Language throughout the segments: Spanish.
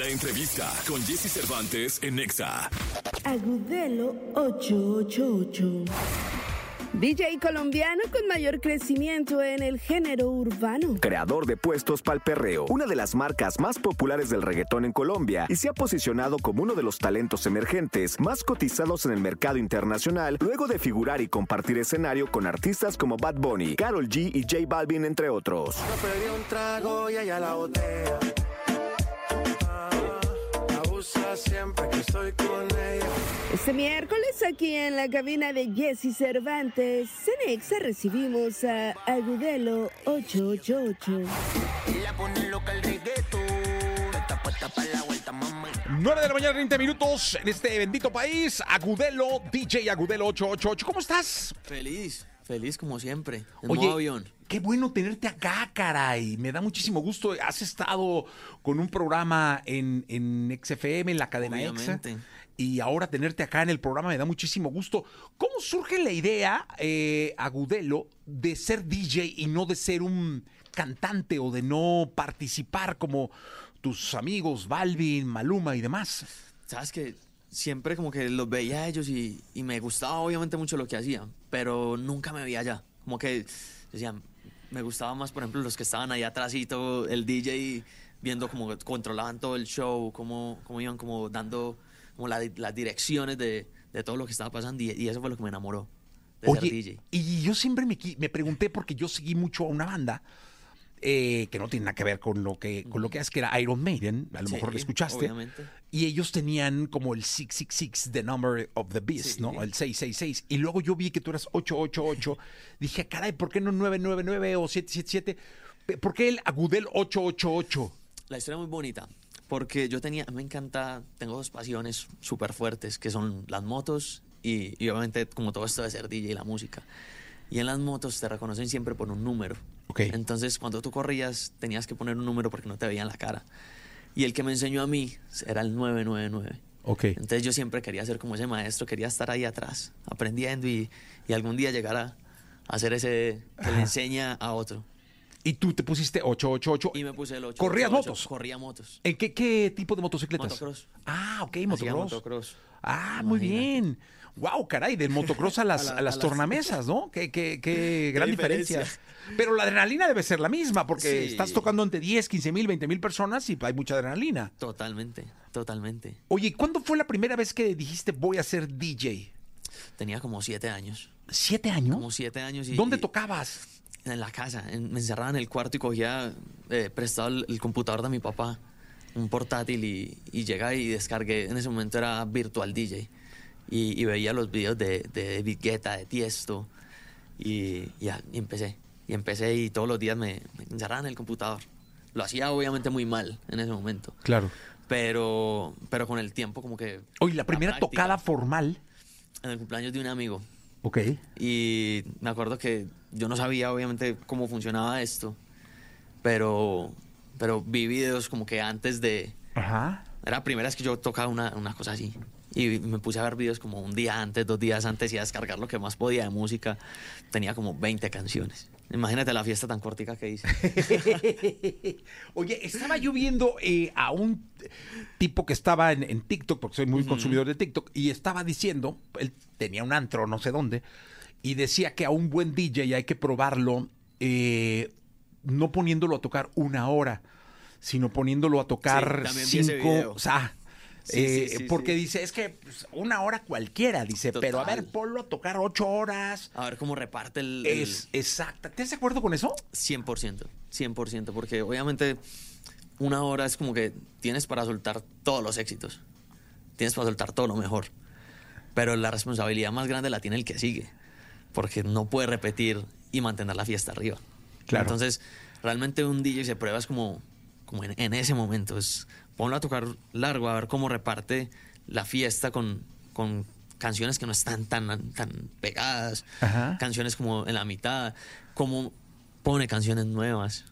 La entrevista con Jesse Cervantes en Nexa. Agudelo 888. DJ colombiano con mayor crecimiento en el género urbano. creador de Puestos Pal Perreo, una de las marcas más populares del reggaetón en Colombia, y se ha posicionado como uno de los talentos emergentes más cotizados en el mercado internacional, luego de figurar y compartir escenario con artistas como Bad Bunny, Carol G y J Balvin, entre otros. Yo siempre que estoy con ella. Este miércoles aquí en la cabina de Jesse Cervantes, Cenexa recibimos a Agudelo 888. La pone loca el reggaetón. Está puesta para la vuelta, mamá. 9 de la mañana, 30 minutos en este bendito país. Agudelo, DJ Agudelo 888. ¿Cómo estás? Feliz, feliz como siempre. En Oye, modo avión. Qué bueno tenerte acá, caray. Me da muchísimo gusto. Has estado con un programa en, en XFM, en la cadena EXA. Obviamente. Y ahora tenerte acá en el programa me da muchísimo gusto. ¿Cómo surge la idea, eh, Agudelo, de ser DJ y no de ser un cantante o de no participar como tus amigos Balvin, Maluma y demás? Sabes que siempre como que los veía a ellos y, y me gustaba obviamente mucho lo que hacían, pero nunca me veía allá. Como que decían, me gustaba más, por ejemplo, los que estaban ahí atrás y todo, el DJ viendo cómo controlaban todo el show, cómo, cómo iban como dando como la- las direcciones de, de todo lo que estaba pasando y, y eso fue lo que me enamoró de ser DJ. y yo siempre me, me pregunté porque yo seguí mucho a una banda eh, que no tiene nada que ver con lo que con lo que es que era Iron Maiden, a lo Sí, mejor lo escuchaste. obviamente. Y ellos tenían como el 666, the number of the beast, Sí. ¿no? El 666. Y luego yo vi que tú eras 888. Dije, caray, ¿por qué no 999 o 777? Pe- ¿Por qué el Agudel 888? La historia es muy bonita, porque yo tenía, me encanta, tengo dos pasiones súper fuertes, que son las motos y, y obviamente como todo esto de ser DJ y la música. Y en las motos te reconocen siempre por un número. Ok. Entonces cuando tú corrías tenías que poner un número porque no te veían la cara. Y el que me enseñó a mí era el 999. Ok. Entonces yo siempre quería ser como ese maestro, quería estar ahí atrás, aprendiendo y, y algún día llegar a, ser ese que le enseña a otro. Y tú te pusiste 888. Y me puse el 8. ¿Corrías motos? Corría motos. ¿En qué, qué tipo de motocicletas? Motocross. Ah, ok, motocross. motocross. Ah, muy bien. Wow, caray, del motocross a las, A la- a las a las- tornamesas, ¿no? Qué, qué, qué gran diferencia. diferencia. Pero la adrenalina debe ser la misma, porque Sí. estás tocando entre 10, 15 mil, 20 mil personas y hay mucha adrenalina. Totalmente, totalmente. Oye, ¿cuándo fue la primera vez que dijiste voy a ser DJ? Tenía como siete años. ¿Siete años? Como siete años y... ¿Dónde tocabas? En la casa. en- me encerraba en el cuarto y cogía eh, prestado el, el computador de mi papá, un portátil y, y llegaba y descargué. En ese momento era Virtual DJ. Y, y veía los videos de, de Guetta, de Tiesto. Y, ya, y empecé. Y empecé y todos los días me, me encerraba en el computador. Lo hacía obviamente muy mal en ese momento. Claro. Pero, pero con el tiempo como que... Oye, la primera práctica. tocada formal. En el cumpleaños de un amigo. Ok. Y me acuerdo que yo no sabía obviamente cómo funcionaba esto, pero, pero vi videos como que antes de... Ajá. Era la primera vez que yo tocaba una, una cosa así. Y me puse a ver videos como un día antes, dos días antes y a descargar lo que más podía de música. Tenía como 20 canciones. Imagínate la fiesta tan cortica que hice. Oye, estaba yo viendo eh, a un tipo que estaba en, en TikTok, porque soy muy consumidor de TikTok, y estaba diciendo, él tenía un antro, no sé dónde, y decía que a un buen DJ hay que probarlo eh, no poniéndolo a tocar una hora, sino poniéndolo a tocar Sí, cinco, o sea, Sí, eh, sí, sí, porque dice, es que pues, una hora cualquiera, dice, pero a ver, ponlo a tocar ocho horas. A ver cómo reparte el... el- Es exacta. ¿Estás de acuerdo con eso? 100%, 100%, porque obviamente una hora es como que tienes para soltar todos los éxitos, tienes para soltar todo lo mejor, pero la responsabilidad más grande la tiene el que sigue, porque no puede repetir y mantener la fiesta arriba. Claro. Entonces, realmente un DJ se prueba es como, como en, en ese momento, es ponlo a tocar largo, a ver cómo reparte la fiesta con, con canciones que no están tan, tan pegadas, Ajá. canciones como en la mitad, cómo pone canciones nuevas.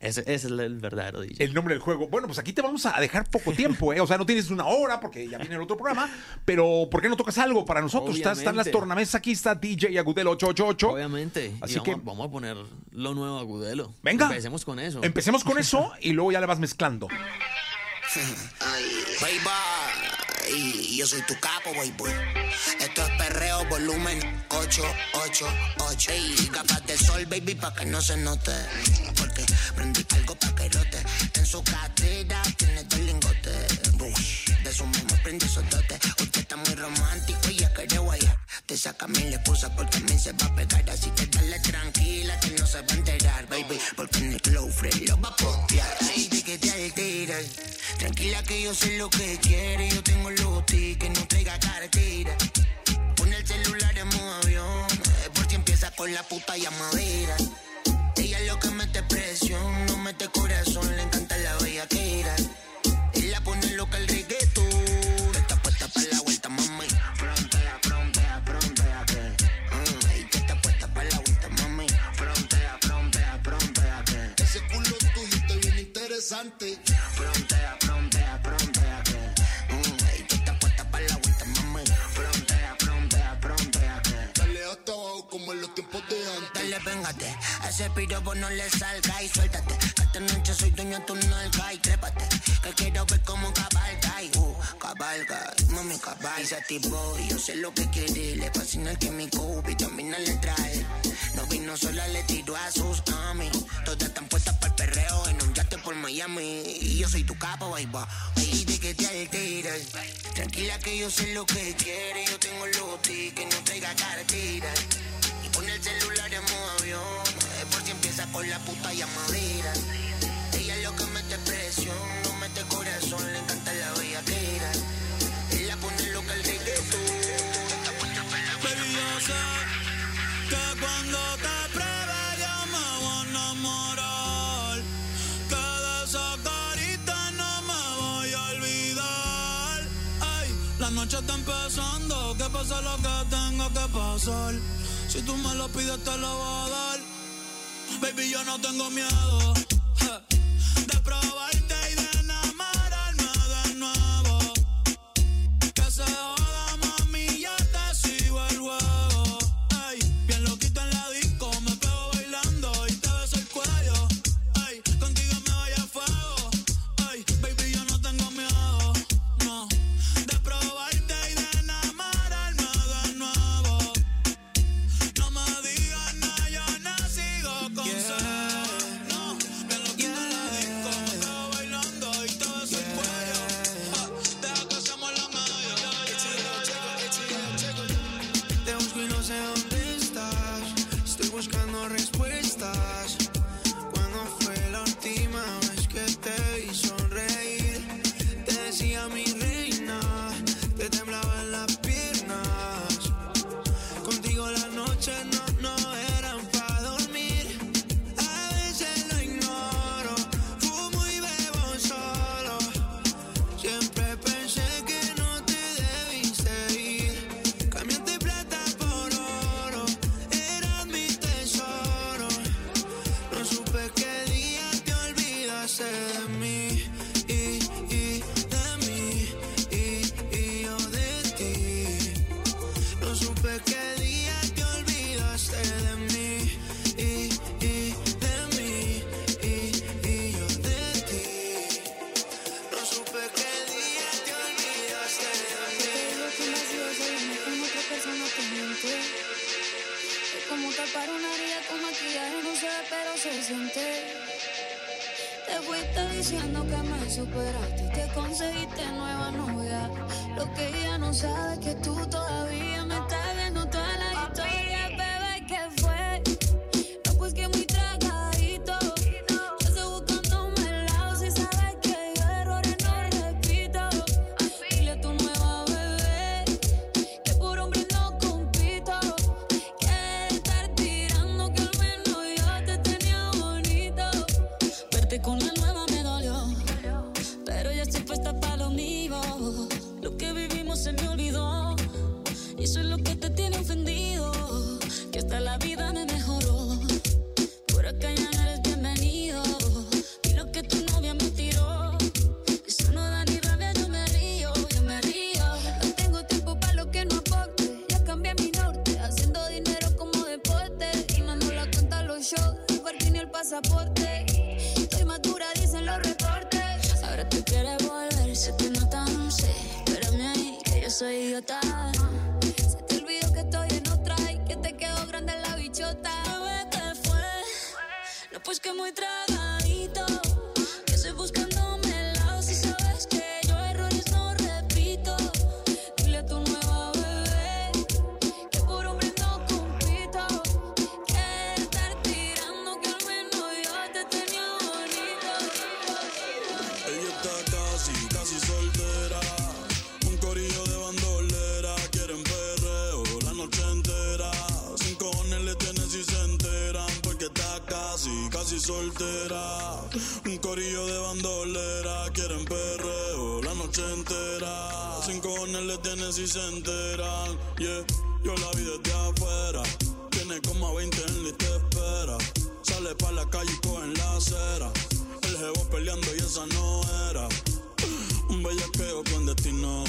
Ese, ese es el, verdadero DJ. El nombre del juego. Bueno, pues aquí te vamos a dejar poco tiempo, ¿eh? O sea, no tienes una hora porque ya viene el otro programa, pero ¿por qué no tocas algo para nosotros? Están, están las tornamesas aquí, está DJ Agudel 888. Obviamente. Así y vamos, que- a- vamos a poner lo nuevo a Gudelo. Venga. Empecemos con eso. Empecemos con eso y luego ya le vas mezclando. Baby, y yo soy tu capo, baby. Esto es perreo, volumen 888. Y gafas de sol, baby, pa' que no se note. Porque prendí algo pa' que rote. En su cartera tiene dos lingotes. De su mismo prende esos dotes. Usted está muy romántico y ya quiere guayar. Te saca mil excusas porque a mí se va a pegar. Así que dale tranquila que no se va a enterar, baby. Porque en el flow free lo va a postear. Ay, que te alteras. Tranquila que yo sé lo que quiere. Yo tengo los tickets, no traiga cartera. Pone el celular en modo avión. eh, Por si empieza con la puta llamadera. Ella es lo que mete presión, no mete corazón, le encanta véngate, ese piropo no le salga y suéltate. Que esta noche soy dueño de tu nalga y trépate. Que quiero ver cómo cabalga y uh, cabalga, mami cabalga. Y se activó y yo sé lo que quiere. Le fascina el químico y también le trae. No vino sola, le tiró a sus amis. Todas están puestas para el perreo en un yate por Miami. Y yo soy tu capo, baby. Ahí de que te alteras. Tranquila que yo sé lo que quiere. Yo tengo los tickets, no traiga cartera. Celular en modo avión. Es por si empieza con la puta llamadera. Ella es lo que mete presión, no mete corazón, le encanta la bellaquera. Él la pone loca el reggaetón. Baby, yo sé que cuando te pruebe yo me voy a enamorar. Que de esa carita no me voy a olvidar. Ay, la noche está empezando, que pase lo que tenga que pasar. Si tú me lo pides te lo voy a dar. Baby, yo no tengo miedo ja, de probarte supe qué día te olvidaste de mí. Y, y de mí, y, y yo de ti. No supe qué día te olvidaste de mí. Lo que me sigo saliendo otra persona que miente. Es como tapar una herida con maquillaje, no se ve, pero se siente. Te fuiste diciendo que me superaste y que conseguiste nueva novia. Lo que ella no sabe es que tú todavía me estás Un corillo de bandolera, quieren perreo la noche entera. Sin cojones le tienen si se enteran. Yeah, yo la vi desde afuera. Tiene como a 20 en la espera. Sale pa' la calle y coge en la acera. El jevo peleando y esa no era. Un bellaqueo clandestino.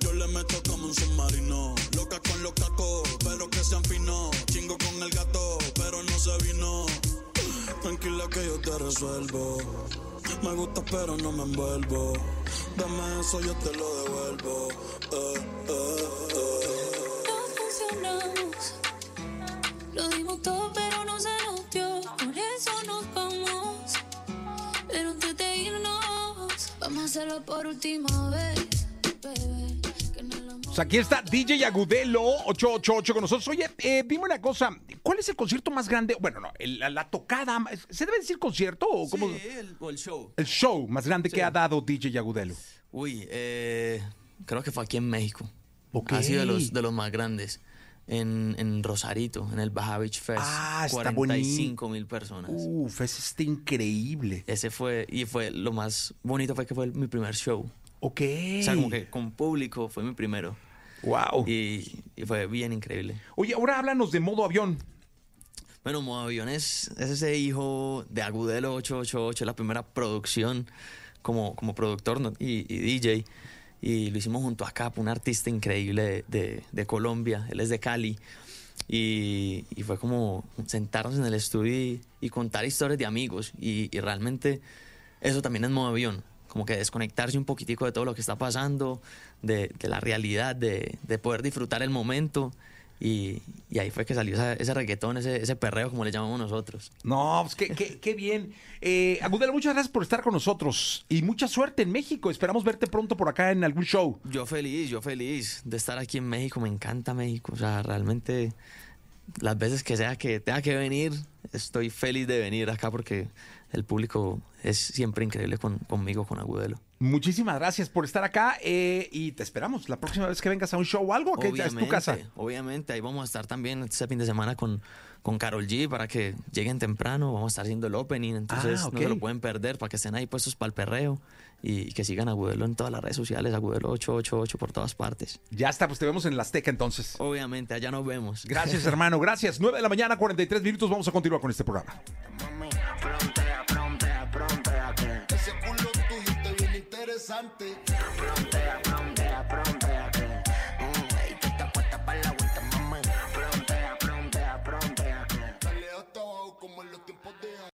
Yo le meto como un submarino. Loca con los cacos, pero que sean finos. Chingo con el gato, Tranquila que yo te resuelvo. Me gusta, pero no me envuelvo. Dame eso, yo te lo devuelvo. Eh, eh, eh. No funcionamos. Lo dimos todo, pero no se nos dio. Por eso nos vamos. Pero antes de irnos, vamos a hacerlo por última vez, bebé. Que no lo Pues aquí está DJ Agudelo 888 con nosotros. Oye, eh, dime una cosa, ¿cuál es el concierto más grande? Bueno, no, el- la, la tocada, ¿se debe decir concierto o cómo? Sí, el, o el show. El show más grande que ha dado DJ Agudelo. Uy, eh, creo que fue aquí en México. Ok. Ha sido de los, de los más grandes. En, en Rosarito, en el Baja Beach Fest. Ah, está 45 mil personas. Uf, ese está increíble. Ese fue, y fue lo más bonito fue que fue mi primer show. Ok. O sea, como que con público fue mi primero. Wow. Y, y fue bien increíble. Oye, ahora háblanos de modo avión. Bueno, Modo es ese hijo de Agudelo 888, la primera producción como, como productor ¿no? y, y DJ. Y lo hicimos junto a Cap, un artista increíble de, de- de Colombia. Él es de Cali. Y, y fue como sentarnos en el estudio y, y contar historias de amigos. Y, y realmente eso también es modo avión. Como que desconectarse un poquitico de todo lo que está pasando, de, de la realidad, de, de poder disfrutar el momento. Y, y ahí fue que salió esa- ese reggaetón, ese, ese perreo, como le llamamos nosotros. No, pues qué, qué- qué bien. Eh, Agudelo, muchas gracias por estar con nosotros y mucha suerte en México. Esperamos verte pronto por acá en algún show. Yo feliz, yo feliz de estar aquí en México. Me encanta México. O sea, realmente las veces que sea que tenga que venir, estoy feliz de venir acá porque el público es siempre increíble con- conmigo, con Agudelo. Muchísimas gracias por estar acá eh, y te esperamos la próxima vez que vengas a un show o algo, que es tu casa. Obviamente, ahí vamos a estar también este fin de semana con, con Carol G para que lleguen temprano. Vamos a estar haciendo el opening, entonces Ah, no se lo pueden perder para que estén ahí puestos para el perreo y que sigan Agudelo en todas las redes sociales, Agudelo 888 por todas partes. Ya está, pues te vemos en la Azteca entonces. Obviamente, allá nos vemos. Gracias, hermano, gracias. 9 de la mañana, 43 minutos. Vamos a continuar con este programa. Interesante.